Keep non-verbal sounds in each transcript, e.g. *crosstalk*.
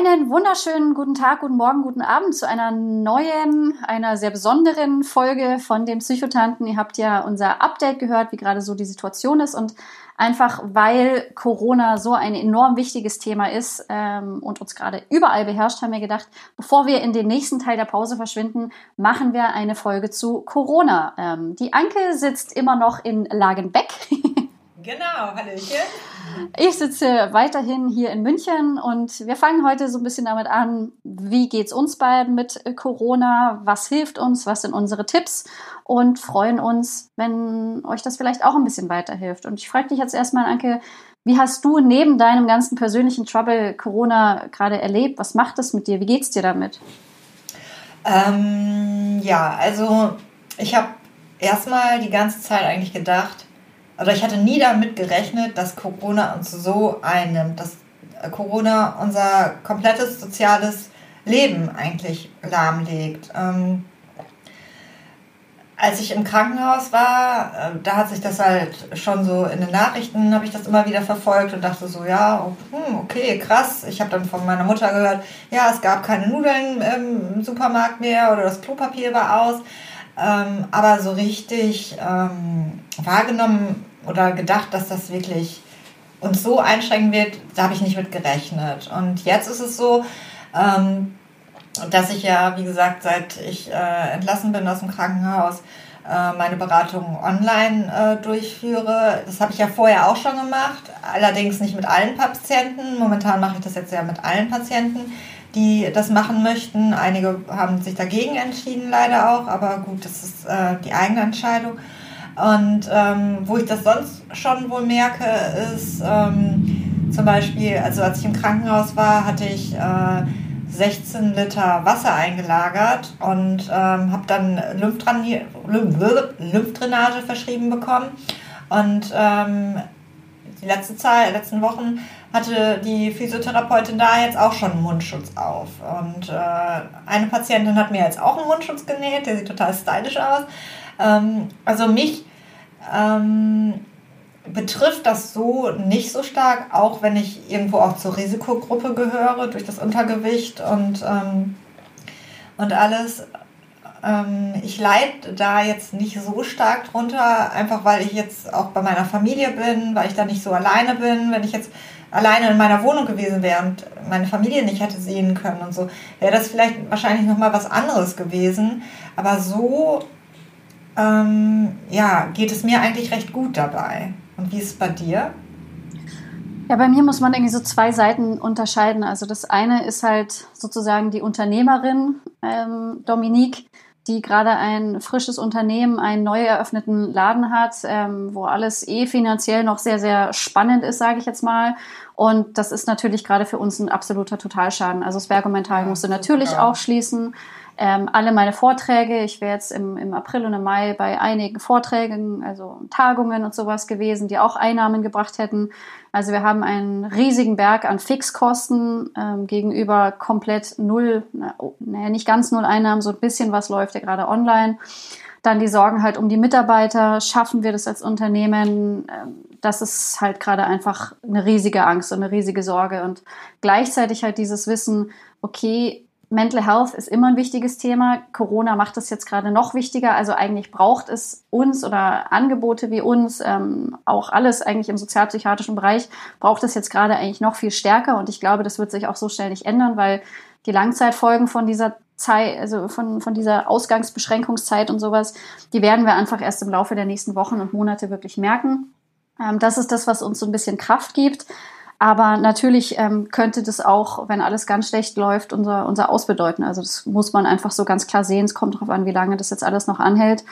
Einen wunderschönen guten Tag, guten Morgen, guten Abend zu einer neuen, einer sehr besonderen Folge von den Psychotanten. Ihr habt ja unser Update gehört, wie gerade so die Situation ist und einfach weil Corona so ein enorm wichtiges Thema ist ähm, und uns gerade überall beherrscht, haben wir gedacht, bevor wir in den nächsten Teil der Pause verschwinden, machen wir eine Folge zu Corona. Ähm, die Anke sitzt immer noch in Lagenbeck. *laughs* Genau, Hallöchen. Ich sitze weiterhin hier in München und wir fangen heute so ein bisschen damit an, wie geht's uns beiden mit Corona, was hilft uns, was sind unsere Tipps und freuen uns, wenn euch das vielleicht auch ein bisschen weiterhilft. Und ich frage dich jetzt erstmal, Anke, wie hast du neben deinem ganzen persönlichen Trouble Corona gerade erlebt? Was macht das mit dir? Wie geht's dir damit? Ähm, ja, also ich habe erstmal die ganze Zeit eigentlich gedacht, oder ich hatte nie damit gerechnet, dass Corona uns so einnimmt, dass äh, Corona unser komplettes soziales Leben eigentlich lahmlegt. Ähm, als ich im Krankenhaus war, äh, da hat sich das halt schon so in den Nachrichten, habe ich das immer wieder verfolgt und dachte so, ja, oh, hm, okay, krass. Ich habe dann von meiner Mutter gehört, ja, es gab keine Nudeln im Supermarkt mehr oder das Klopapier war aus. Ähm, aber so richtig ähm, wahrgenommen oder gedacht, dass das wirklich uns so einschränken wird, da habe ich nicht mit gerechnet. Und jetzt ist es so, ähm, dass ich ja, wie gesagt, seit ich äh, entlassen bin aus dem Krankenhaus, äh, meine Beratung online äh, durchführe. Das habe ich ja vorher auch schon gemacht, allerdings nicht mit allen Patienten. Momentan mache ich das jetzt ja mit allen Patienten, die das machen möchten. Einige haben sich dagegen entschieden, leider auch, aber gut, das ist äh, die eigene Entscheidung. Und ähm, wo ich das sonst schon wohl merke, ist ähm, zum Beispiel, also als ich im Krankenhaus war, hatte ich äh, 16 Liter Wasser eingelagert und ähm, habe dann Lymphdrainage, verschrieben bekommen. Und ähm, die letzte Zeit, letzten Wochen hatte die Physiotherapeutin da jetzt auch schon einen Mundschutz auf. Und äh, eine Patientin hat mir jetzt auch einen Mundschutz genäht, der sieht total stylisch aus. Ähm, also mich ähm, betrifft das so nicht so stark, auch wenn ich irgendwo auch zur Risikogruppe gehöre durch das Untergewicht und, ähm, und alles. Ähm, ich leide da jetzt nicht so stark drunter, einfach weil ich jetzt auch bei meiner Familie bin, weil ich da nicht so alleine bin. Wenn ich jetzt alleine in meiner Wohnung gewesen wäre und meine Familie nicht hätte sehen können und so, wäre das vielleicht wahrscheinlich nochmal was anderes gewesen. Aber so ähm, ja, geht es mir eigentlich recht gut dabei. Und wie ist es bei dir? Ja, bei mir muss man irgendwie so zwei Seiten unterscheiden. Also das eine ist halt sozusagen die Unternehmerin ähm, Dominique, die gerade ein frisches Unternehmen, einen neu eröffneten Laden hat, ähm, wo alles eh finanziell noch sehr, sehr spannend ist, sage ich jetzt mal. Und das ist natürlich gerade für uns ein absoluter Totalschaden. Also das Bergomental ja, musste natürlich auch schließen ähm, alle meine Vorträge. Ich wäre jetzt im, im April und im Mai bei einigen Vorträgen, also Tagungen und sowas gewesen, die auch Einnahmen gebracht hätten. Also wir haben einen riesigen Berg an Fixkosten ähm, gegenüber komplett null, naja, nicht ganz null Einnahmen, so ein bisschen was läuft ja gerade online. Dann die Sorgen halt um die Mitarbeiter. Schaffen wir das als Unternehmen? Ähm, das ist halt gerade einfach eine riesige Angst und eine riesige Sorge. Und gleichzeitig halt dieses Wissen, okay, Mental Health ist immer ein wichtiges Thema. Corona macht es jetzt gerade noch wichtiger. Also eigentlich braucht es uns oder Angebote wie uns, ähm, auch alles eigentlich im sozialpsychiatrischen Bereich, braucht es jetzt gerade eigentlich noch viel stärker. Und ich glaube, das wird sich auch so schnell nicht ändern, weil die Langzeitfolgen von dieser Zeit, also von, von dieser Ausgangsbeschränkungszeit und sowas, die werden wir einfach erst im Laufe der nächsten Wochen und Monate wirklich merken. Ähm, das ist das, was uns so ein bisschen Kraft gibt. Aber natürlich ähm, könnte das auch, wenn alles ganz schlecht läuft, unser, unser Ausbedeuten. Also das muss man einfach so ganz klar sehen. Es kommt darauf an, wie lange das jetzt alles noch anhält.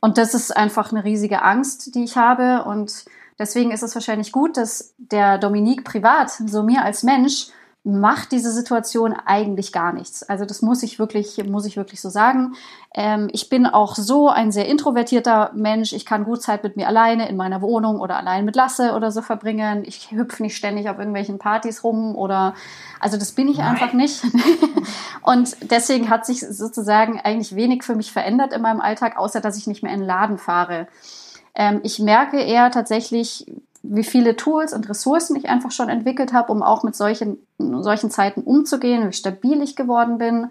Und das ist einfach eine riesige Angst, die ich habe. Und deswegen ist es wahrscheinlich gut, dass der Dominik privat, so mir als Mensch, macht diese Situation eigentlich gar nichts. Also das muss ich wirklich, muss ich wirklich so sagen. Ähm, ich bin auch so ein sehr introvertierter Mensch. Ich kann gut Zeit mit mir alleine in meiner Wohnung oder allein mit Lasse oder so verbringen. Ich hüpfe nicht ständig auf irgendwelchen Partys rum oder also das bin ich Nein. einfach nicht. *laughs* Und deswegen hat sich sozusagen eigentlich wenig für mich verändert in meinem Alltag, außer dass ich nicht mehr in den Laden fahre. Ähm, ich merke eher tatsächlich, wie viele Tools und Ressourcen ich einfach schon entwickelt habe, um auch mit solchen, solchen Zeiten umzugehen, wie stabil ich geworden bin.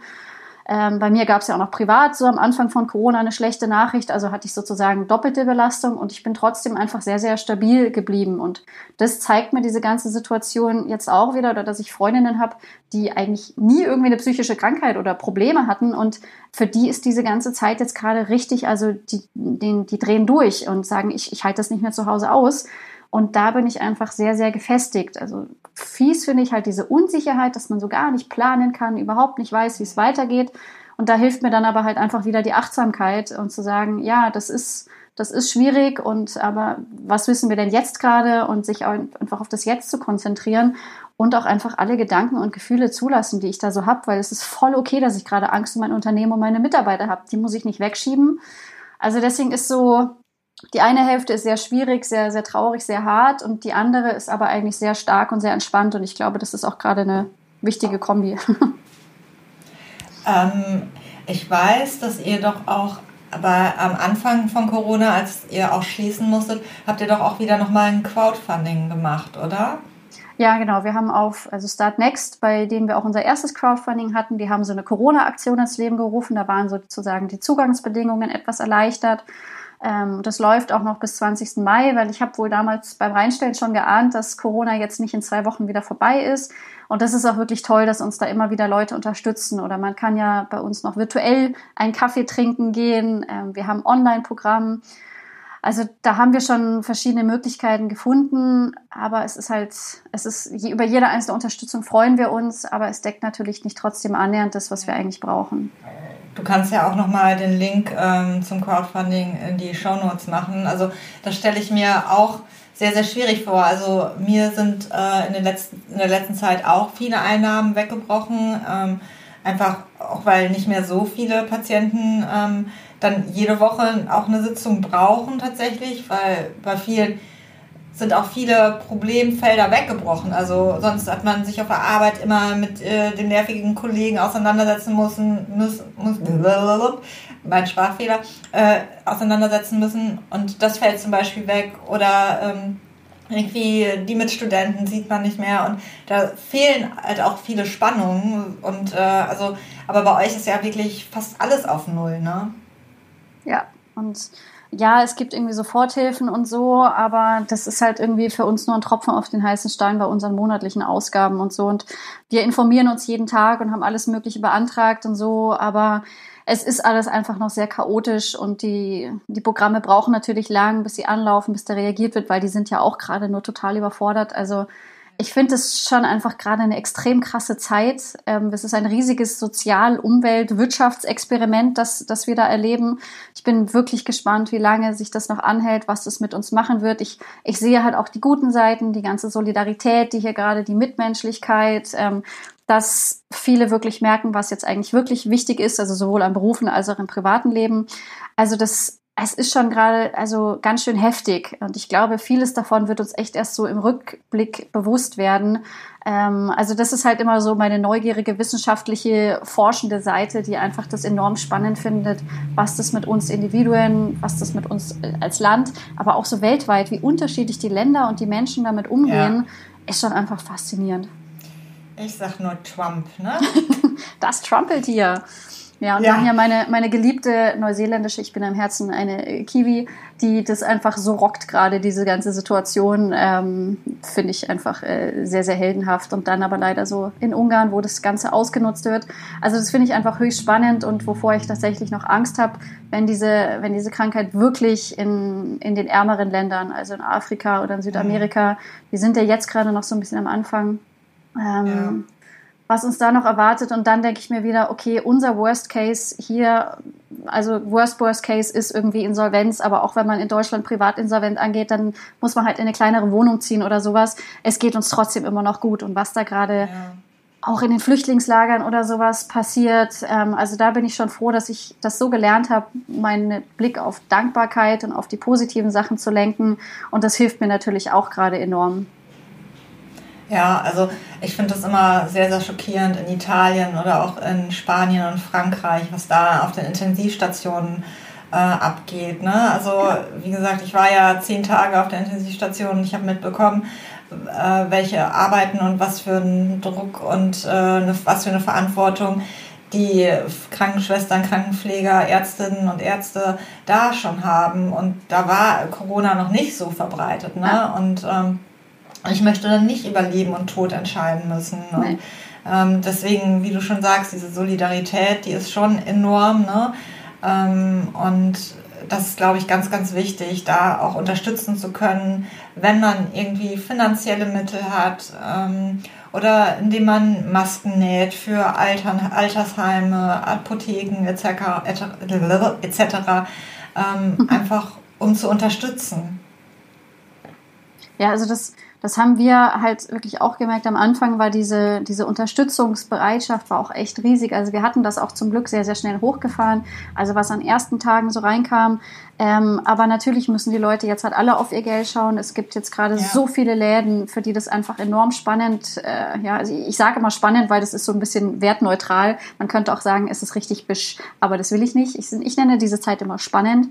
Ähm, bei mir gab es ja auch noch privat so am Anfang von Corona eine schlechte Nachricht, also hatte ich sozusagen doppelte Belastung und ich bin trotzdem einfach sehr, sehr stabil geblieben. Und das zeigt mir diese ganze Situation jetzt auch wieder, oder dass ich Freundinnen habe, die eigentlich nie irgendwie eine psychische Krankheit oder Probleme hatten und für die ist diese ganze Zeit jetzt gerade richtig, also die, die, die drehen durch und sagen, ich, ich halte das nicht mehr zu Hause aus. Und da bin ich einfach sehr, sehr gefestigt. Also fies finde ich halt diese Unsicherheit, dass man so gar nicht planen kann, überhaupt nicht weiß, wie es weitergeht. Und da hilft mir dann aber halt einfach wieder die Achtsamkeit und zu sagen, ja, das ist, das ist schwierig und aber was wissen wir denn jetzt gerade und sich einfach auf das Jetzt zu konzentrieren und auch einfach alle Gedanken und Gefühle zulassen, die ich da so habe, weil es ist voll okay, dass ich gerade Angst um mein Unternehmen und meine Mitarbeiter habe. Die muss ich nicht wegschieben. Also deswegen ist so, die eine Hälfte ist sehr schwierig, sehr, sehr traurig, sehr hart und die andere ist aber eigentlich sehr stark und sehr entspannt und ich glaube, das ist auch gerade eine wichtige Kombi. ähm, ich weiß, dass ihr doch auch aber am Anfang von Corona, als ihr auch schließen musstet, habt ihr doch auch wieder nochmal ein Crowdfunding gemacht, oder? Ja, genau. Wir haben auf, also Start Next, bei denen wir auch unser erstes Crowdfunding hatten, die haben so eine Corona-Aktion ins Leben gerufen. Da waren sozusagen die Zugangsbedingungen etwas erleichtert. Ähm, das läuft auch noch bis 20. Mai, weil ich habe wohl damals beim Reinstellen schon geahnt, dass Corona jetzt nicht in zwei Wochen wieder vorbei ist. Und das ist auch wirklich toll, dass uns da immer wieder Leute unterstützen. Oder man kann ja bei uns noch virtuell einen Kaffee trinken gehen. Ähm, wir haben Online-Programm. Also da haben wir schon verschiedene Möglichkeiten gefunden, aber es ist halt, es ist über jede einzelne Unterstützung freuen wir uns, aber es deckt natürlich nicht trotzdem annähernd das, was wir eigentlich brauchen. Du kannst ja auch nochmal den Link ähm, zum Crowdfunding in die Show Notes machen. Also das stelle ich mir auch sehr, sehr schwierig vor. Also mir sind äh, in, den letzten, in der letzten Zeit auch viele Einnahmen weggebrochen. Ähm, einfach auch weil nicht mehr so viele Patienten ähm, dann jede Woche auch eine Sitzung brauchen tatsächlich, weil bei vielen sind auch viele Problemfelder weggebrochen. Also sonst hat man sich auf der Arbeit immer mit äh, den nervigen Kollegen auseinandersetzen müssen, muss, muss, *laughs* mein Sprachfehler, äh, auseinandersetzen müssen und das fällt zum Beispiel weg oder ähm, irgendwie die Mitstudenten sieht man nicht mehr und da fehlen halt auch viele Spannungen und äh, also aber bei euch ist ja wirklich fast alles auf Null, ne? Ja, und ja, es gibt irgendwie Soforthilfen und so, aber das ist halt irgendwie für uns nur ein Tropfen auf den heißen Stein bei unseren monatlichen Ausgaben und so. Und wir informieren uns jeden Tag und haben alles Mögliche beantragt und so, aber es ist alles einfach noch sehr chaotisch und die, die Programme brauchen natürlich lang, bis sie anlaufen, bis da reagiert wird, weil die sind ja auch gerade nur total überfordert. Also ich finde es schon einfach gerade eine extrem krasse Zeit. Ähm, es ist ein riesiges Sozial-, Umwelt-, Wirtschaftsexperiment, das, das wir da erleben. Ich bin wirklich gespannt, wie lange sich das noch anhält, was das mit uns machen wird. Ich, ich sehe halt auch die guten Seiten, die ganze Solidarität, die hier gerade, die Mitmenschlichkeit, ähm, dass viele wirklich merken, was jetzt eigentlich wirklich wichtig ist, also sowohl am Berufen als auch im privaten Leben. Also das es ist schon gerade also ganz schön heftig und ich glaube, vieles davon wird uns echt erst so im Rückblick bewusst werden. Ähm, also das ist halt immer so meine neugierige wissenschaftliche forschende Seite, die einfach das enorm spannend findet, was das mit uns Individuen, was das mit uns als Land, aber auch so weltweit, wie unterschiedlich die Länder und die Menschen damit umgehen, ja. ist schon einfach faszinierend. Ich sag nur Trump, ne? *laughs* das Trumpelt hier. Ja, und ja. wir haben ja meine, meine geliebte neuseeländische, ich bin am Herzen eine Kiwi, die das einfach so rockt gerade, diese ganze Situation, ähm, finde ich einfach äh, sehr, sehr heldenhaft. Und dann aber leider so in Ungarn, wo das Ganze ausgenutzt wird. Also das finde ich einfach höchst spannend und wovor ich tatsächlich noch Angst habe, wenn diese, wenn diese Krankheit wirklich in, in den ärmeren Ländern, also in Afrika oder in Südamerika, mhm. die sind ja jetzt gerade noch so ein bisschen am Anfang. Ähm, was uns da noch erwartet. Und dann denke ich mir wieder, okay, unser Worst Case hier, also Worst Worst Case ist irgendwie Insolvenz, aber auch wenn man in Deutschland Privatinsolvent angeht, dann muss man halt in eine kleinere Wohnung ziehen oder sowas. Es geht uns trotzdem immer noch gut. Und was da gerade, ja. auch in den Flüchtlingslagern oder sowas passiert. Ähm, also da bin ich schon froh, dass ich das so gelernt habe, meinen Blick auf Dankbarkeit und auf die positiven Sachen zu lenken. Und das hilft mir natürlich auch gerade enorm. Ja, also ich finde das immer sehr, sehr schockierend in Italien oder auch in Spanien und Frankreich, was da auf den Intensivstationen äh, abgeht. Ne? Also wie gesagt, ich war ja zehn Tage auf der Intensivstation und ich habe mitbekommen, äh, welche Arbeiten und was für ein Druck und äh, eine, was für eine Verantwortung die Krankenschwestern, Krankenpfleger, Ärztinnen und Ärzte da schon haben. Und da war Corona noch nicht so verbreitet. Ne? Und ähm, ich möchte dann nicht über Leben und Tod entscheiden müssen. Und, ähm, deswegen, wie du schon sagst, diese Solidarität, die ist schon enorm. Ne? Ähm, und das ist, glaube ich, ganz, ganz wichtig, da auch unterstützen zu können, wenn man irgendwie finanzielle Mittel hat ähm, oder indem man Masken näht für Altern, Altersheime, Apotheken etc. etc. Ähm, mhm. einfach um zu unterstützen. Ja, also das das haben wir halt wirklich auch gemerkt. Am Anfang war diese, diese Unterstützungsbereitschaft war auch echt riesig. Also wir hatten das auch zum Glück sehr, sehr schnell hochgefahren. Also was an ersten Tagen so reinkam. Ähm, aber natürlich müssen die Leute jetzt halt alle auf ihr Geld schauen. Es gibt jetzt gerade ja. so viele Läden, für die das einfach enorm spannend, äh, ja, also ich, sage immer spannend, weil das ist so ein bisschen wertneutral. Man könnte auch sagen, es ist richtig bisch, aber das will ich nicht. Ich, ich nenne diese Zeit immer spannend.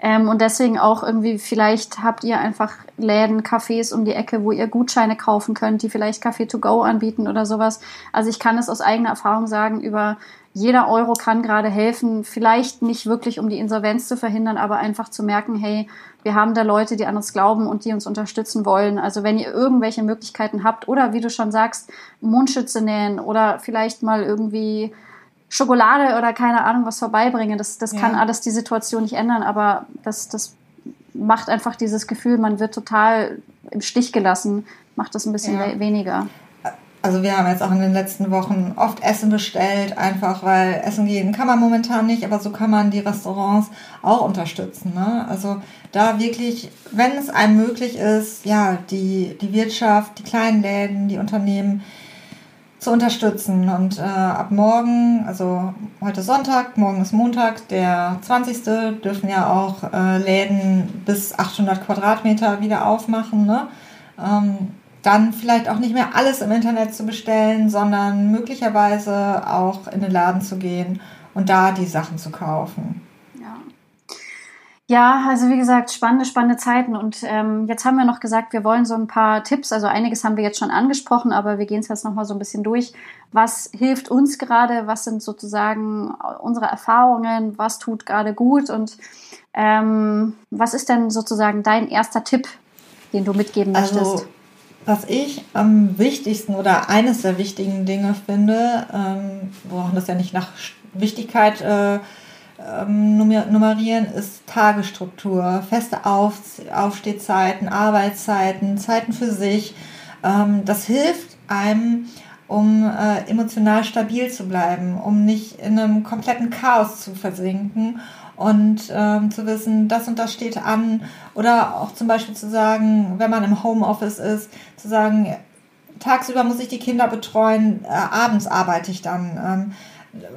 Ähm, und deswegen auch irgendwie, vielleicht habt ihr einfach Läden, Cafés um die Ecke, wo ihr Gutscheine kaufen könnt, die vielleicht Café to go anbieten oder sowas. Also ich kann es aus eigener Erfahrung sagen, über jeder Euro kann gerade helfen, vielleicht nicht wirklich, um die Insolvenz zu verhindern, aber einfach zu merken, hey, wir haben da Leute, die an uns glauben und die uns unterstützen wollen. Also wenn ihr irgendwelche Möglichkeiten habt oder wie du schon sagst, Mundschütze nähen oder vielleicht mal irgendwie Schokolade oder keine Ahnung was vorbeibringen. Das, das ja. kann alles die Situation nicht ändern, aber das, das macht einfach dieses Gefühl, man wird total im Stich gelassen, macht das ein bisschen ja. weniger. Also wir haben jetzt auch in den letzten Wochen oft Essen bestellt, einfach weil Essen gehen kann man momentan nicht, aber so kann man die Restaurants auch unterstützen. Ne? Also da wirklich, wenn es einem möglich ist, ja, die, die Wirtschaft, die kleinen Läden, die Unternehmen, zu unterstützen. Und äh, ab morgen, also heute Sonntag, morgen ist Montag, der 20. dürfen ja auch äh, Läden bis 800 Quadratmeter wieder aufmachen. Ne? Ähm, dann vielleicht auch nicht mehr alles im Internet zu bestellen, sondern möglicherweise auch in den Laden zu gehen und da die Sachen zu kaufen. Ja, also wie gesagt, spannende, spannende Zeiten. Und ähm, jetzt haben wir noch gesagt, wir wollen so ein paar Tipps, also einiges haben wir jetzt schon angesprochen, aber wir gehen es jetzt nochmal so ein bisschen durch. Was hilft uns gerade? Was sind sozusagen unsere Erfahrungen? Was tut gerade gut? Und ähm, was ist denn sozusagen dein erster Tipp, den du mitgeben also, möchtest? Was ich am wichtigsten oder eines der wichtigen Dinge finde, ähm, wir brauchen das ja nicht nach Wichtigkeit äh, ähm, nummerieren, ist Tagesstruktur, feste Auf Aufstehzeiten, Arbeitszeiten, Zeiten für sich. Ähm, das hilft einem, um äh, emotional stabil zu bleiben, um nicht in einem kompletten Chaos zu versinken und ähm, zu wissen, das und das steht an. Oder auch zum Beispiel zu sagen, wenn man im Homeoffice ist, zu sagen, tagsüber muss ich die Kinder betreuen, äh, abends arbeite ich dann. Ähm,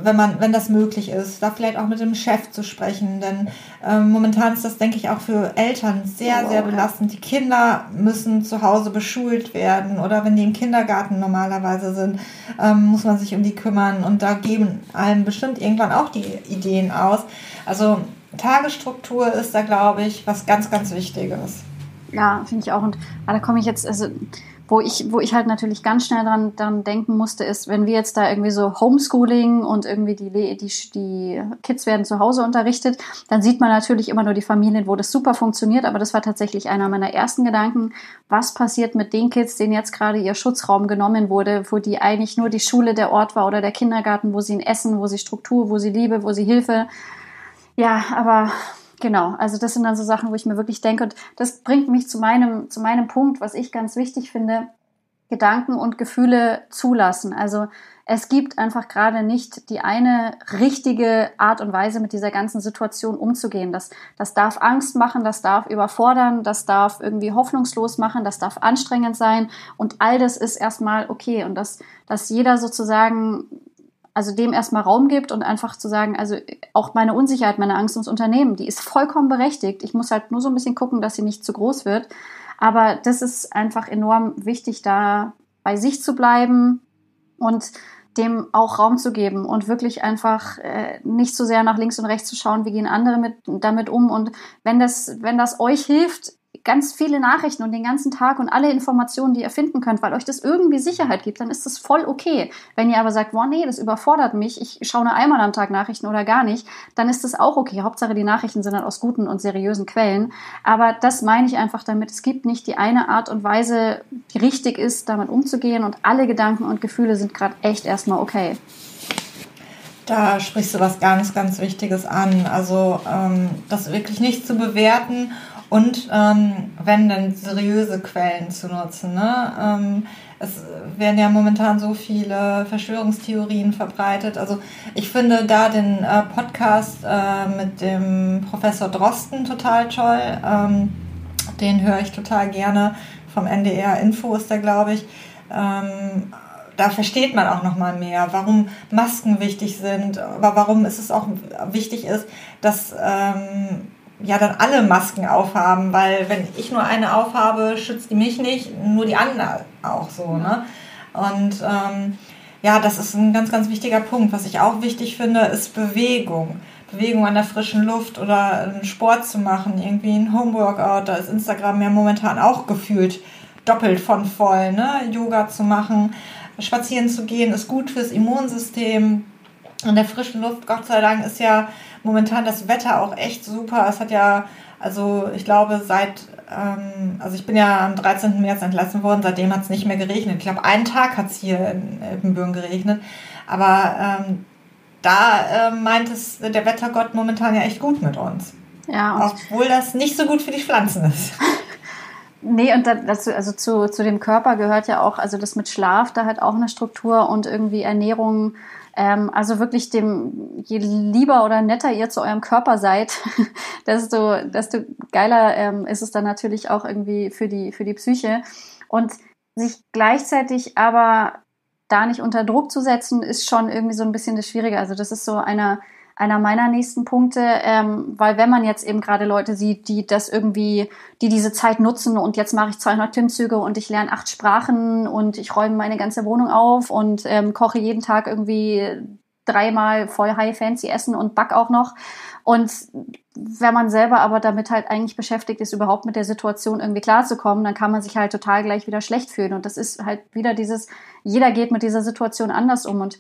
wenn man, wenn das möglich ist, da vielleicht auch mit dem Chef zu sprechen, denn ähm, momentan ist das, denke ich, auch für Eltern sehr, sehr belastend. Die Kinder müssen zu Hause beschult werden oder wenn die im Kindergarten normalerweise sind, ähm, muss man sich um die kümmern und da geben einem bestimmt irgendwann auch die Ideen aus. Also Tagesstruktur ist da, glaube ich, was ganz, ganz Wichtiges. Ja, finde ich auch. Und ah, da komme ich jetzt, also wo ich, wo ich halt natürlich ganz schnell dran, dran denken musste, ist, wenn wir jetzt da irgendwie so Homeschooling und irgendwie die, die, die Kids werden zu Hause unterrichtet, dann sieht man natürlich immer nur die Familien, wo das super funktioniert. Aber das war tatsächlich einer meiner ersten Gedanken. Was passiert mit den Kids, denen jetzt gerade ihr Schutzraum genommen wurde, wo die eigentlich nur die Schule der Ort war oder der Kindergarten, wo sie ein Essen, wo sie Struktur, wo sie Liebe, wo sie Hilfe. Ja, aber Genau, also das sind dann so Sachen, wo ich mir wirklich denke, und das bringt mich zu meinem, zu meinem Punkt, was ich ganz wichtig finde, Gedanken und Gefühle zulassen. Also es gibt einfach gerade nicht die eine richtige Art und Weise, mit dieser ganzen Situation umzugehen. Das, das darf Angst machen, das darf überfordern, das darf irgendwie hoffnungslos machen, das darf anstrengend sein und all das ist erstmal okay und dass, dass jeder sozusagen also dem erstmal Raum gibt und einfach zu sagen, also auch meine Unsicherheit, meine Angst ums Unternehmen, die ist vollkommen berechtigt. Ich muss halt nur so ein bisschen gucken, dass sie nicht zu groß wird. Aber das ist einfach enorm wichtig, da bei sich zu bleiben und dem auch Raum zu geben und wirklich einfach äh, nicht so sehr nach links und rechts zu schauen, wie gehen andere mit, damit um. Und wenn das, wenn das euch hilft, ganz viele Nachrichten und den ganzen Tag und alle Informationen, die ihr finden könnt, weil euch das irgendwie Sicherheit gibt, dann ist das voll okay. Wenn ihr aber sagt, boah, nee, das überfordert mich, ich schaue nur einmal am Tag Nachrichten oder gar nicht, dann ist das auch okay. Hauptsache, die Nachrichten sind dann aus guten und seriösen Quellen. Aber das meine ich einfach damit. Es gibt nicht die eine Art und Weise, die richtig ist, damit umzugehen und alle Gedanken und Gefühle sind gerade echt erstmal okay. Da sprichst du was ganz, ganz Wichtiges an. Also ähm, das wirklich nicht zu bewerten und ähm, wenn dann seriöse Quellen zu nutzen. Ne? Ähm, es werden ja momentan so viele Verschwörungstheorien verbreitet. Also ich finde da den äh, Podcast äh, mit dem Professor Drosten total toll. Ähm, den höre ich total gerne. Vom NDR Info ist der, glaube ich. Ähm, da versteht man auch noch mal mehr, warum Masken wichtig sind, aber warum ist es auch wichtig ist, dass ähm, ja dann alle Masken aufhaben, weil wenn ich nur eine aufhabe, schützt die mich nicht, nur die andere auch so. Ne? Und ähm, ja, das ist ein ganz, ganz wichtiger Punkt. Was ich auch wichtig finde, ist Bewegung. Bewegung an der frischen Luft oder einen Sport zu machen, irgendwie ein Homeworkout. Da ist Instagram ja momentan auch gefühlt doppelt von voll. Ne? Yoga zu machen, spazieren zu gehen, ist gut fürs Immunsystem. An der frischen Luft, Gott sei Dank, ist ja momentan das Wetter auch echt super. Es hat ja, also ich glaube, seit, ähm, also ich bin ja am 13. März entlassen worden, seitdem hat es nicht mehr geregnet. Ich glaube, einen Tag hat es hier in Elbenbürgen geregnet. Aber ähm, da äh, meint es der Wettergott momentan ja echt gut mit uns. Ja. Obwohl das nicht so gut für die Pflanzen ist. *laughs* Nee, und dazu, also zu, zu dem Körper gehört ja auch, also das mit Schlaf, da hat auch eine Struktur und irgendwie Ernährung ähm, also wirklich dem, je lieber oder netter ihr zu eurem Körper seid, *laughs* desto, desto geiler ähm, ist es dann natürlich auch irgendwie für die, für die Psyche. Und sich gleichzeitig aber da nicht unter Druck zu setzen, ist schon irgendwie so ein bisschen das Schwierige. Also das ist so einer, einer meiner nächsten Punkte, ähm, weil wenn man jetzt eben gerade Leute sieht, die das irgendwie, die diese Zeit nutzen und jetzt mache ich 200 Klimmzüge und ich lerne acht Sprachen und ich räume meine ganze Wohnung auf und ähm, koche jeden Tag irgendwie dreimal voll high fancy essen und back auch noch. Und wenn man selber aber damit halt eigentlich beschäftigt ist, überhaupt mit der Situation irgendwie klarzukommen, dann kann man sich halt total gleich wieder schlecht fühlen. Und das ist halt wieder dieses, jeder geht mit dieser Situation anders um. Und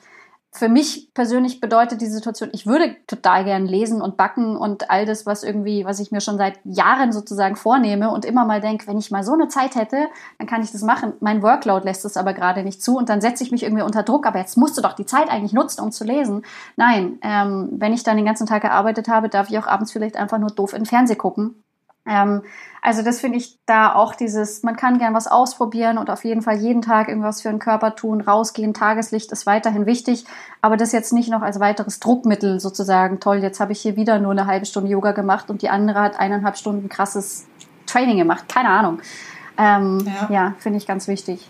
für mich persönlich bedeutet die Situation, ich würde total gern lesen und backen und all das, was irgendwie, was ich mir schon seit Jahren sozusagen vornehme und immer mal denke, wenn ich mal so eine Zeit hätte, dann kann ich das machen. Mein Workload lässt es aber gerade nicht zu und dann setze ich mich irgendwie unter Druck, aber jetzt musst du doch die Zeit eigentlich nutzen, um zu lesen. Nein, ähm, wenn ich dann den ganzen Tag gearbeitet habe, darf ich auch abends vielleicht einfach nur doof den Fernsehen gucken ähm, also das finde ich da auch dieses, man kann gern was ausprobieren und auf jeden Fall jeden Tag irgendwas für den Körper tun, rausgehen, Tageslicht ist weiterhin wichtig, aber das jetzt nicht noch als weiteres Druckmittel sozusagen, toll, jetzt habe ich hier wieder nur eine halbe Stunde Yoga gemacht und die andere hat eineinhalb Stunden krasses Training gemacht, keine Ahnung. Ähm, ja, ja finde ich ganz wichtig.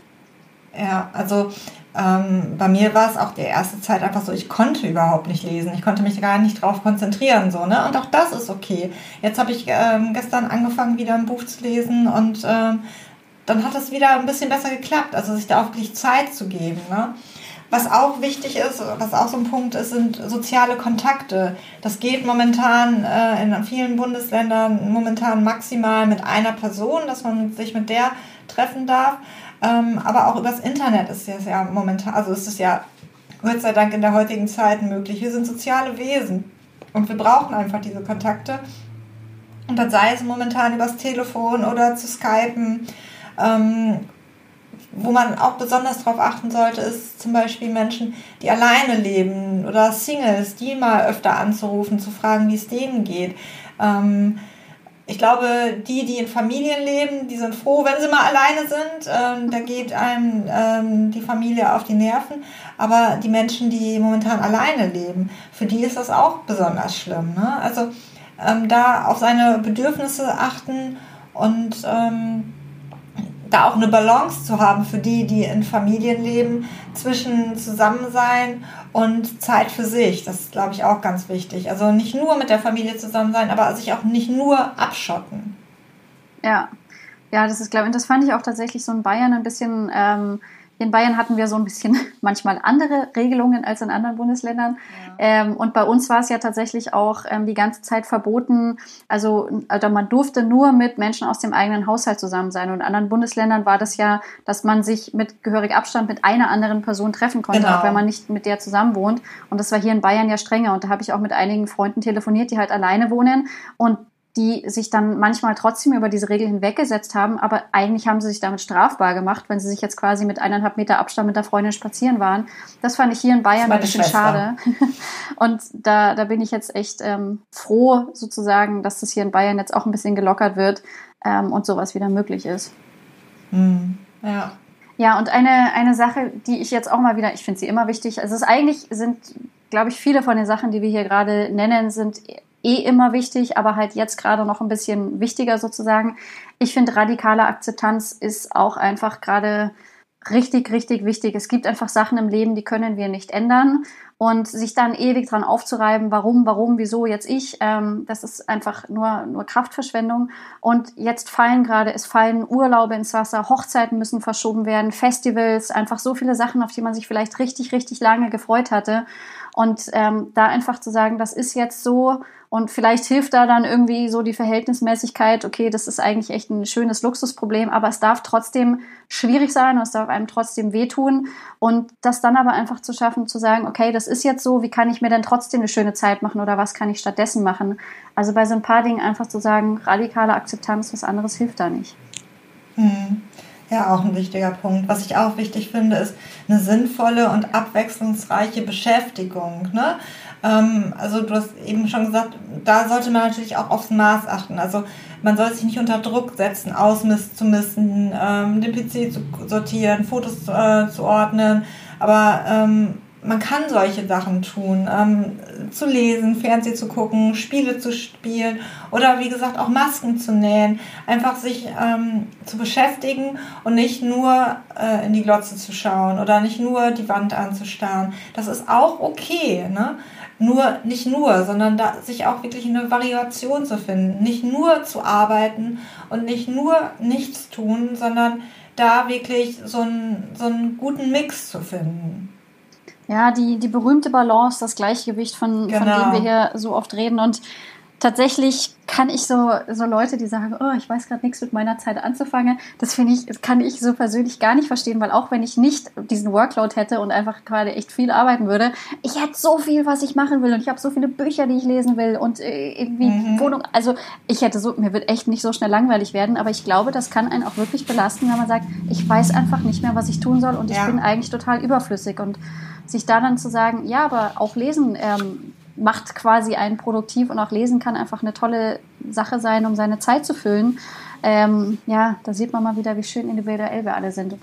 Ja, also ähm, bei mir war es auch die erste Zeit einfach so, ich konnte überhaupt nicht lesen. Ich konnte mich gar nicht drauf konzentrieren. So, ne? Und auch das ist okay. Jetzt habe ich ähm, gestern angefangen, wieder ein Buch zu lesen und ähm, dann hat es wieder ein bisschen besser geklappt. Also sich da auch wirklich Zeit zu geben. Ne? Was auch wichtig ist, was auch so ein Punkt ist, sind soziale Kontakte. Das geht momentan äh, in vielen Bundesländern momentan maximal mit einer Person, dass man sich mit der treffen darf. Ähm, aber auch übers Internet ist es ja momentan, also ist es ja Gott sei Dank in der heutigen Zeit möglich. Wir sind soziale Wesen und wir brauchen einfach diese Kontakte. Und dann sei es momentan übers Telefon oder zu skypen. Ähm, wo man auch besonders darauf achten sollte, ist zum Beispiel Menschen, die alleine leben oder Singles, die mal öfter anzurufen, zu fragen, wie es denen geht. Ähm, ich glaube, die, die in Familien leben, die sind froh, wenn sie mal alleine sind. Ähm, da geht einem ähm, die Familie auf die Nerven. Aber die Menschen, die momentan alleine leben, für die ist das auch besonders schlimm. Ne? Also ähm, da auf seine Bedürfnisse achten und ähm, da auch eine Balance zu haben für die, die in Familien leben, zwischen Zusammensein und Zeit für sich. Das ist, glaube ich, auch ganz wichtig. Also nicht nur mit der Familie zusammen sein, aber sich auch nicht nur abschotten. Ja, ja, das ist, glaube ich, das fand ich auch tatsächlich so in Bayern ein bisschen ähm, in Bayern hatten wir so ein bisschen *laughs* manchmal andere Regelungen als in anderen Bundesländern. Ja. Ähm, und bei uns war es ja tatsächlich auch ähm, die ganze Zeit verboten. Also, also man durfte nur mit Menschen aus dem eigenen Haushalt zusammen sein. Und in anderen Bundesländern war das ja, dass man sich mit gehörig Abstand mit einer anderen Person treffen konnte, genau. auch wenn man nicht mit der zusammen wohnt. Und das war hier in Bayern ja strenger. Und da habe ich auch mit einigen Freunden telefoniert, die halt alleine wohnen. Und die sich dann manchmal trotzdem über diese Regel hinweggesetzt haben, aber eigentlich haben sie sich damit strafbar gemacht, wenn sie sich jetzt quasi mit eineinhalb Meter Abstand mit der Freundin spazieren waren. Das fand ich hier in Bayern ein bisschen Schwester. schade. *laughs* Und da, da bin ich jetzt echt ähm, froh, sozusagen, dass das hier in Bayern jetzt auch ein bisschen gelockert wird ähm, und sowas wieder möglich ist. Mhm. Ja. Ja, und eine, eine Sache, die ich jetzt auch mal wieder, ich finde sie immer wichtig, also es ist eigentlich sind, glaube ich, viele von den Sachen, die wir hier gerade nennen, sind eh immer wichtig, aber halt jetzt gerade noch ein bisschen wichtiger sozusagen. Ich finde, radikale Akzeptanz ist auch einfach gerade richtig, richtig wichtig. Es gibt einfach Sachen im Leben, die können wir nicht ändern. Und sich dann ewig dran aufzureiben, warum, warum, wieso, jetzt ich, ähm, das ist einfach nur, nur Kraftverschwendung. Und jetzt fallen gerade, es fallen Urlaube ins Wasser, Hochzeiten müssen verschoben werden, Festivals, einfach so viele Sachen, auf die man sich vielleicht richtig, richtig lange gefreut hatte. Und ähm, da einfach zu sagen, das ist jetzt so und vielleicht hilft da dann irgendwie so die Verhältnismäßigkeit, okay, das ist eigentlich echt ein schönes Luxusproblem, aber es darf trotzdem schwierig sein und es darf einem trotzdem wehtun. Und das dann aber einfach zu schaffen, zu sagen, okay, das ist jetzt so, wie kann ich mir denn trotzdem eine schöne Zeit machen oder was kann ich stattdessen machen? Also bei so ein paar Dingen einfach zu sagen, radikale Akzeptanz, was anderes hilft da nicht. Mhm. Ja, auch ein wichtiger Punkt. Was ich auch wichtig finde, ist eine sinnvolle und abwechslungsreiche Beschäftigung. Ne? Ähm, also du hast eben schon gesagt, da sollte man natürlich auch aufs Maß achten. Also man soll sich nicht unter Druck setzen, auszumissen, ähm, den PC zu sortieren, Fotos äh, zu ordnen. Aber ähm, man kann solche Sachen tun, ähm, zu lesen, Fernsehen zu gucken, Spiele zu spielen oder wie gesagt auch Masken zu nähen, einfach sich ähm, zu beschäftigen und nicht nur äh, in die Glotze zu schauen oder nicht nur die Wand anzustarren. Das ist auch okay, ne? Nur, nicht nur, sondern da sich auch wirklich eine Variation zu finden. Nicht nur zu arbeiten und nicht nur nichts tun, sondern da wirklich so einen, so einen guten Mix zu finden. Ja, die, die berühmte Balance, das Gleichgewicht, von, genau. von dem wir hier so oft reden. Und tatsächlich kann ich so, so Leute, die sagen, oh, ich weiß gerade nichts mit meiner Zeit anzufangen, das finde ich, kann ich so persönlich gar nicht verstehen, weil auch wenn ich nicht diesen Workload hätte und einfach gerade echt viel arbeiten würde, ich hätte so viel, was ich machen will und ich habe so viele Bücher, die ich lesen will und äh, irgendwie mhm. Wohnung, also ich hätte so, mir wird echt nicht so schnell langweilig werden, aber ich glaube, das kann einen auch wirklich belasten, wenn man sagt, ich weiß einfach nicht mehr, was ich tun soll und ja. ich bin eigentlich total überflüssig und sich da dann zu sagen, ja, aber auch lesen ähm, macht quasi einen produktiv und auch lesen kann einfach eine tolle Sache sein, um seine Zeit zu füllen. Ähm, ja, da sieht man mal wieder, wie schön individuell wir alle sind. Und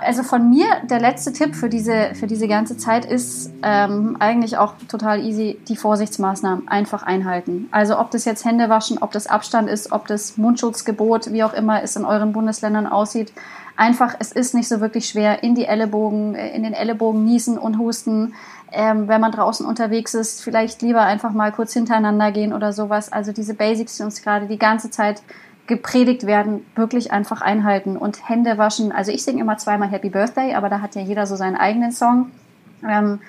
also von mir der letzte Tipp für diese, für diese ganze Zeit ist ähm, eigentlich auch total easy, die Vorsichtsmaßnahmen einfach einhalten. Also ob das jetzt Hände waschen, ob das Abstand ist, ob das Mundschutzgebot, wie auch immer es in euren Bundesländern aussieht. Einfach, es ist nicht so wirklich schwer, in die Ellenbogen, äh, in den Ellenbogen niesen und husten ähm, wenn man draußen unterwegs ist, vielleicht lieber einfach mal kurz hintereinander gehen oder sowas. Also diese Basics, die uns gerade die ganze Zeit gepredigt werden, wirklich einfach einhalten und Hände waschen. Also ich singe immer zweimal Happy Birthday, aber da hat ja jeder so seinen eigenen Song. Ähm,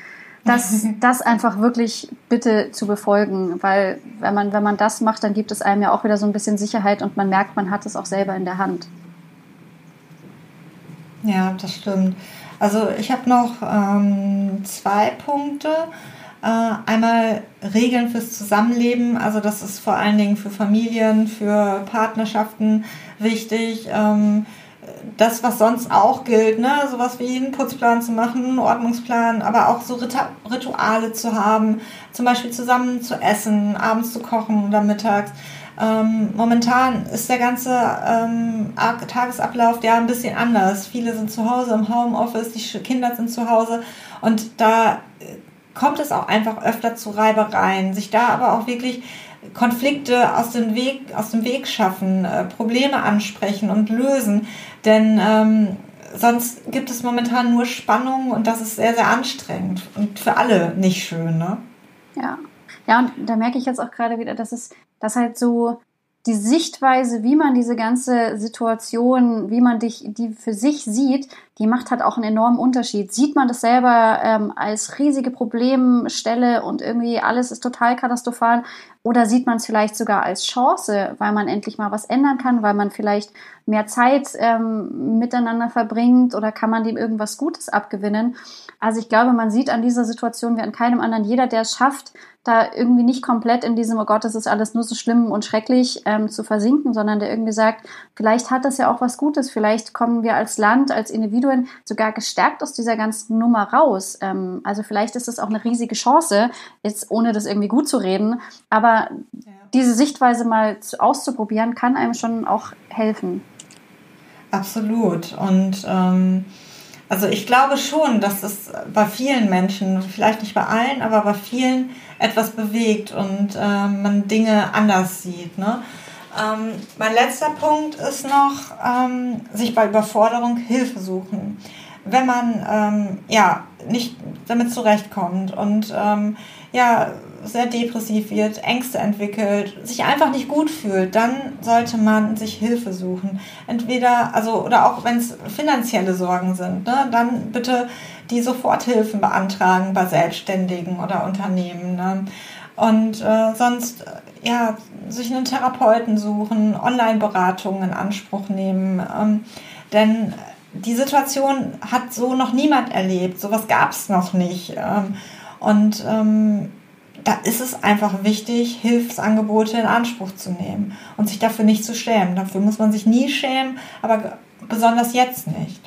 das, *laughs* das einfach wirklich bitte zu befolgen, weil wenn man, wenn man das macht, dann gibt es einem ja auch wieder so ein bisschen Sicherheit und man merkt, man hat es auch selber in der Hand. Ja, das stimmt. Also ich habe noch ähm, zwei Punkte. Äh, einmal Regeln fürs Zusammenleben. Also das ist vor allen Dingen für Familien, für Partnerschaften wichtig. Ähm, das, was sonst auch gilt, ne, sowas wie einen Putzplan zu machen, einen Ordnungsplan, aber auch so Rituale zu haben, zum Beispiel zusammen zu essen, abends zu kochen oder mittags. Ähm, momentan ist der ganze ähm, Tagesablauf ja ein bisschen anders. Viele sind zu Hause im Homeoffice, die Kinder sind zu Hause und da kommt es auch einfach öfter zu Reibereien. Sich da aber auch wirklich Konflikte aus dem Weg, aus dem Weg schaffen, äh, Probleme ansprechen und lösen. Denn ähm, sonst gibt es momentan nur Spannung und das ist sehr, sehr anstrengend und für alle nicht schön. Ne? Ja. Ja, und da merke ich jetzt auch gerade wieder, dass es dass halt so die Sichtweise, wie man diese ganze Situation, wie man dich, die für sich sieht, die macht halt auch einen enormen Unterschied. Sieht man das selber ähm, als riesige Problemstelle und irgendwie alles ist total katastrophal oder sieht man es vielleicht sogar als Chance, weil man endlich mal was ändern kann, weil man vielleicht mehr Zeit ähm, miteinander verbringt oder kann man dem irgendwas Gutes abgewinnen? Also ich glaube, man sieht an dieser Situation wie an keinem anderen, jeder, der es schafft, da irgendwie nicht komplett in diesem, oh Gott, das ist alles nur so schlimm und schrecklich ähm, zu versinken, sondern der irgendwie sagt, vielleicht hat das ja auch was Gutes, vielleicht kommen wir als Land, als Individuen sogar gestärkt aus dieser ganzen Nummer raus. Ähm, also vielleicht ist das auch eine riesige Chance, jetzt ohne das irgendwie gut zu reden, aber ja. diese Sichtweise mal zu, auszuprobieren, kann einem schon auch helfen. Absolut. Und ähm also ich glaube schon, dass es bei vielen Menschen, vielleicht nicht bei allen, aber bei vielen etwas bewegt und äh, man Dinge anders sieht. Ne? Ähm, mein letzter Punkt ist noch, ähm, sich bei Überforderung Hilfe suchen. Wenn man ähm, ja nicht damit zurechtkommt und ähm, ja sehr depressiv wird, Ängste entwickelt, sich einfach nicht gut fühlt, dann sollte man sich Hilfe suchen. Entweder, also, oder auch wenn es finanzielle Sorgen sind, ne, dann bitte die Soforthilfen beantragen bei Selbstständigen oder Unternehmen. Ne? Und äh, sonst, ja, sich einen Therapeuten suchen, Online-Beratungen in Anspruch nehmen. Ähm, denn die Situation hat so noch niemand erlebt. Sowas gab es noch nicht. Ähm, und ähm, da ist es einfach wichtig, Hilfsangebote in Anspruch zu nehmen und sich dafür nicht zu schämen. Dafür muss man sich nie schämen, aber besonders jetzt nicht.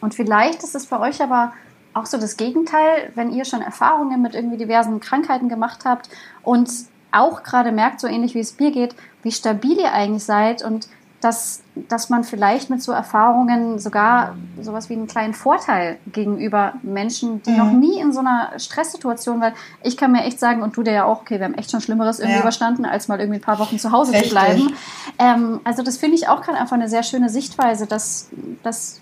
Und vielleicht ist es bei euch aber auch so das Gegenteil, wenn ihr schon Erfahrungen mit irgendwie diversen Krankheiten gemacht habt und auch gerade merkt, so ähnlich wie es mir geht, wie stabil ihr eigentlich seid und dass, dass man vielleicht mit so Erfahrungen sogar sowas wie einen kleinen Vorteil gegenüber Menschen, die mhm. noch nie in so einer Stresssituation, weil ich kann mir echt sagen, und du dir ja auch, okay, wir haben echt schon Schlimmeres irgendwie ja. überstanden, als mal irgendwie ein paar Wochen zu Hause Richtig. zu bleiben. Ähm, also das finde ich auch gerade einfach eine sehr schöne Sichtweise, dass, dass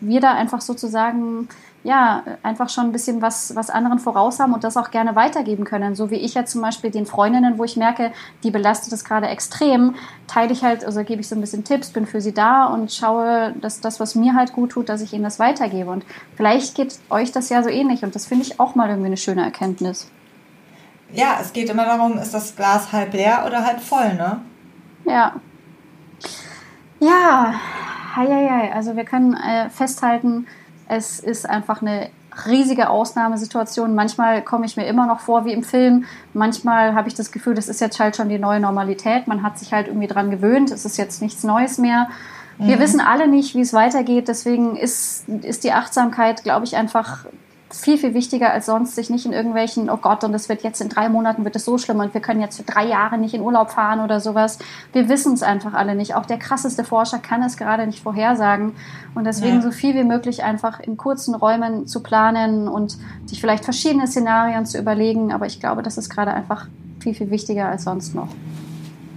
wir da einfach sozusagen ja, einfach schon ein bisschen was, was anderen voraus haben und das auch gerne weitergeben können. So wie ich ja zum Beispiel den Freundinnen, wo ich merke, die belastet es gerade extrem, teile ich halt, also gebe ich so ein bisschen Tipps, bin für sie da und schaue, dass das, was mir halt gut tut, dass ich ihnen das weitergebe. Und vielleicht geht euch das ja so ähnlich und das finde ich auch mal irgendwie eine schöne Erkenntnis. Ja, es geht immer darum, ist das Glas halb leer oder halb voll, ne? Ja. Ja, hei, hei, hei. also wir können äh, festhalten, es ist einfach eine riesige Ausnahmesituation. Manchmal komme ich mir immer noch vor wie im Film. Manchmal habe ich das Gefühl, das ist jetzt halt schon die neue Normalität. Man hat sich halt irgendwie dran gewöhnt. Es ist jetzt nichts Neues mehr. Wir mhm. wissen alle nicht, wie es weitergeht. Deswegen ist, ist die Achtsamkeit, glaube ich, einfach viel, viel wichtiger als sonst, sich nicht in irgendwelchen, oh Gott, und es wird jetzt in drei Monaten wird es so schlimm und wir können jetzt für drei Jahre nicht in Urlaub fahren oder sowas. Wir wissen es einfach alle nicht. Auch der krasseste Forscher kann es gerade nicht vorhersagen. Und deswegen ja. so viel wie möglich einfach in kurzen Räumen zu planen und sich vielleicht verschiedene Szenarien zu überlegen. Aber ich glaube, das ist gerade einfach viel, viel wichtiger als sonst noch.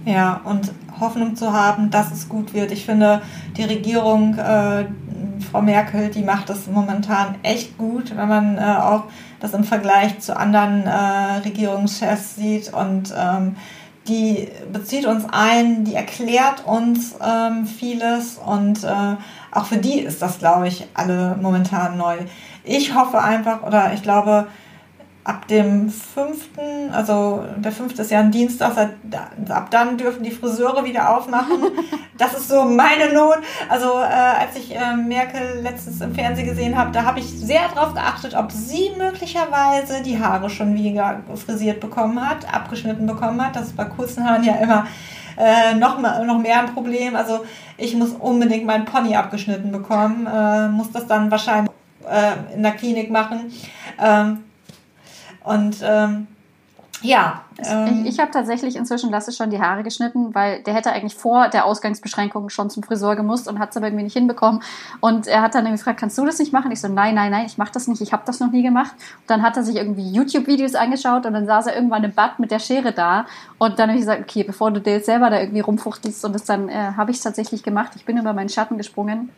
Ja, und Hoffnung zu haben, dass es gut wird. Ich finde, die Regierung, äh, Frau Merkel, die macht das momentan echt gut, wenn man äh, auch das im Vergleich zu anderen äh, Regierungschefs sieht und ähm, die bezieht uns ein, die erklärt uns ähm, vieles und äh, auch für die ist das, glaube ich, alle momentan neu. Ich hoffe einfach oder ich glaube, ab dem fünften, also der fünfte ist ja ein Dienstag, ab dann dürfen die Friseure wieder aufmachen. *laughs* Das ist so meine Not. Also äh, als ich äh, Merkel letztens im Fernsehen gesehen habe, da habe ich sehr darauf geachtet, ob sie möglicherweise die Haare schon wieder frisiert bekommen hat, abgeschnitten bekommen hat. Das ist bei kurzen Haaren ja immer äh, noch, noch mehr ein Problem. Also ich muss unbedingt meinen Pony abgeschnitten bekommen, äh, muss das dann wahrscheinlich äh, in der Klinik machen. Ähm, und ähm, ja. Ähm, ich, ich habe tatsächlich inzwischen Lasse schon die Haare geschnitten, weil der hätte eigentlich vor der Ausgangsbeschränkung schon zum Friseur gemusst und hat es aber irgendwie nicht hinbekommen. Und er hat dann gefragt, kannst du das nicht machen? Ich so, nein, nein, nein, ich mache das nicht, ich habe das noch nie gemacht. Und dann hat er sich irgendwie YouTube-Videos angeschaut und dann saß er irgendwann im Bad mit der Schere da. Und dann habe ich gesagt, okay, bevor du dir jetzt selber da irgendwie rumfuchtelst und das dann äh, habe ich es tatsächlich gemacht. Ich bin über meinen Schatten gesprungen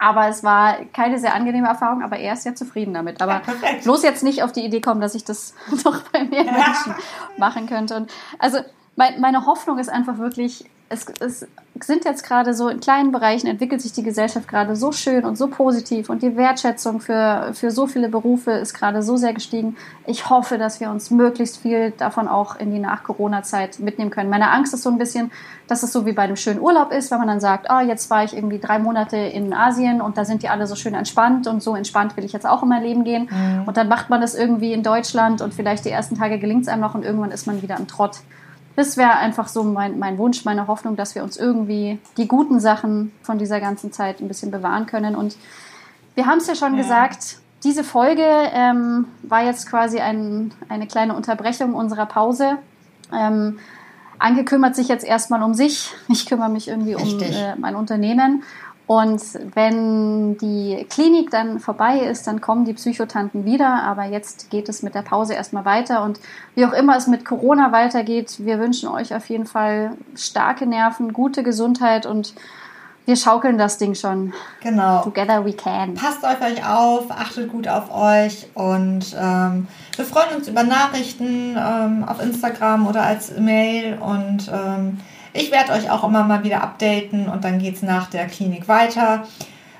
aber es war keine sehr angenehme Erfahrung, aber er ist sehr zufrieden damit. Aber ja, bloß jetzt nicht auf die Idee kommen, dass ich das *laughs* doch bei mehr Menschen *laughs* machen könnte. Und also mein, meine Hoffnung ist einfach wirklich, es, es sind jetzt gerade so in kleinen Bereichen, entwickelt sich die Gesellschaft gerade so schön und so positiv und die Wertschätzung für, für so viele Berufe ist gerade so sehr gestiegen. Ich hoffe, dass wir uns möglichst viel davon auch in die Nach-Corona-Zeit mitnehmen können. Meine Angst ist so ein bisschen, dass es so wie bei einem schönen Urlaub ist, wenn man dann sagt, oh, jetzt war ich irgendwie drei Monate in Asien und da sind die alle so schön entspannt und so entspannt will ich jetzt auch in mein Leben gehen. Mhm. Und dann macht man das irgendwie in Deutschland und vielleicht die ersten Tage gelingt es einem noch und irgendwann ist man wieder am Trott das wäre einfach so mein, mein Wunsch, meine Hoffnung, dass wir uns irgendwie die guten Sachen von dieser ganzen Zeit ein bisschen bewahren können. Und wir haben es ja schon ja. gesagt, diese Folge ähm, war jetzt quasi ein, eine kleine Unterbrechung unserer Pause. Ähm, Anke kümmert sich jetzt erstmal um sich. Ich kümmere mich irgendwie um äh, mein Unternehmen. Und wenn die Klinik dann vorbei ist, dann kommen die Psychotanten wieder. Aber jetzt geht es mit der Pause erstmal weiter. Und wie auch immer es mit Corona weitergeht, wir wünschen euch auf jeden Fall starke Nerven, gute Gesundheit und wir schaukeln das Ding schon. Genau. Together we can. Passt auf euch auf, achtet gut auf euch und ähm, wir freuen uns über Nachrichten ähm, auf Instagram oder als Mail und ähm, ich werde euch auch immer mal wieder updaten und dann geht es nach der Klinik weiter.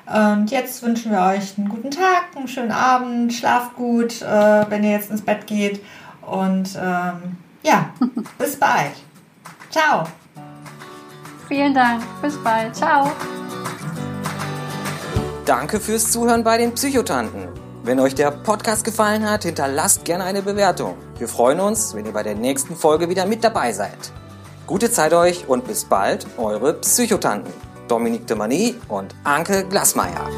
Und jetzt wünschen wir euch einen guten Tag, einen schönen Abend, schlaft gut, äh, wenn ihr jetzt ins Bett geht. Und ähm, ja, *laughs* bis bald. Ciao. Vielen Dank. Bis bald. Ciao. Danke fürs Zuhören bei den Psychotanten. Wenn euch der Podcast gefallen hat, hinterlasst gerne eine Bewertung. Wir freuen uns, wenn ihr bei der nächsten Folge wieder mit dabei seid. Gute Zeit euch und bis bald, eure Psychotanten Dominique de Mani und Anke Glasmeier.